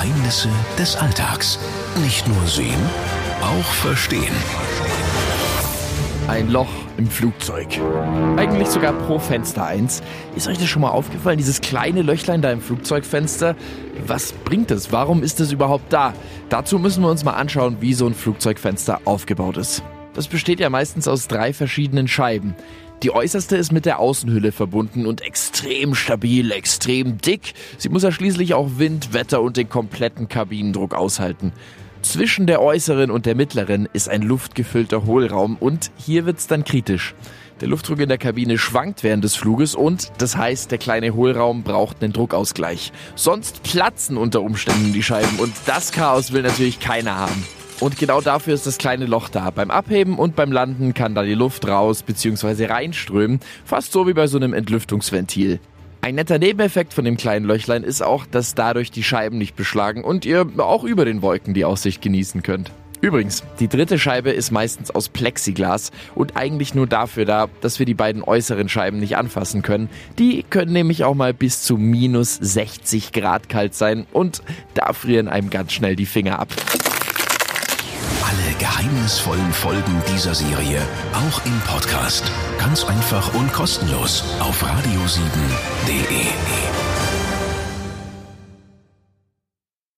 Geheimnisse des Alltags. Nicht nur sehen, auch verstehen. Ein Loch im Flugzeug. Eigentlich sogar pro Fenster eins. Ist euch das schon mal aufgefallen, dieses kleine Löchlein da im Flugzeugfenster? Was bringt es? Warum ist es überhaupt da? Dazu müssen wir uns mal anschauen, wie so ein Flugzeugfenster aufgebaut ist. Das besteht ja meistens aus drei verschiedenen Scheiben. Die äußerste ist mit der Außenhülle verbunden und extrem stabil, extrem dick. Sie muss ja schließlich auch Wind, Wetter und den kompletten Kabinendruck aushalten. Zwischen der äußeren und der mittleren ist ein luftgefüllter Hohlraum und hier wird's dann kritisch. Der Luftdruck in der Kabine schwankt während des Fluges und das heißt, der kleine Hohlraum braucht einen Druckausgleich. Sonst platzen unter Umständen die Scheiben und das Chaos will natürlich keiner haben. Und genau dafür ist das kleine Loch da. Beim Abheben und beim Landen kann da die Luft raus bzw. reinströmen, fast so wie bei so einem Entlüftungsventil. Ein netter Nebeneffekt von dem kleinen Löchlein ist auch, dass dadurch die Scheiben nicht beschlagen und ihr auch über den Wolken die Aussicht genießen könnt. Übrigens, die dritte Scheibe ist meistens aus Plexiglas und eigentlich nur dafür da, dass wir die beiden äußeren Scheiben nicht anfassen können. Die können nämlich auch mal bis zu minus 60 Grad kalt sein und da frieren einem ganz schnell die Finger ab geheimnisvollen Folgen dieser Serie auch im Podcast. Ganz einfach und kostenlos auf radio7.de.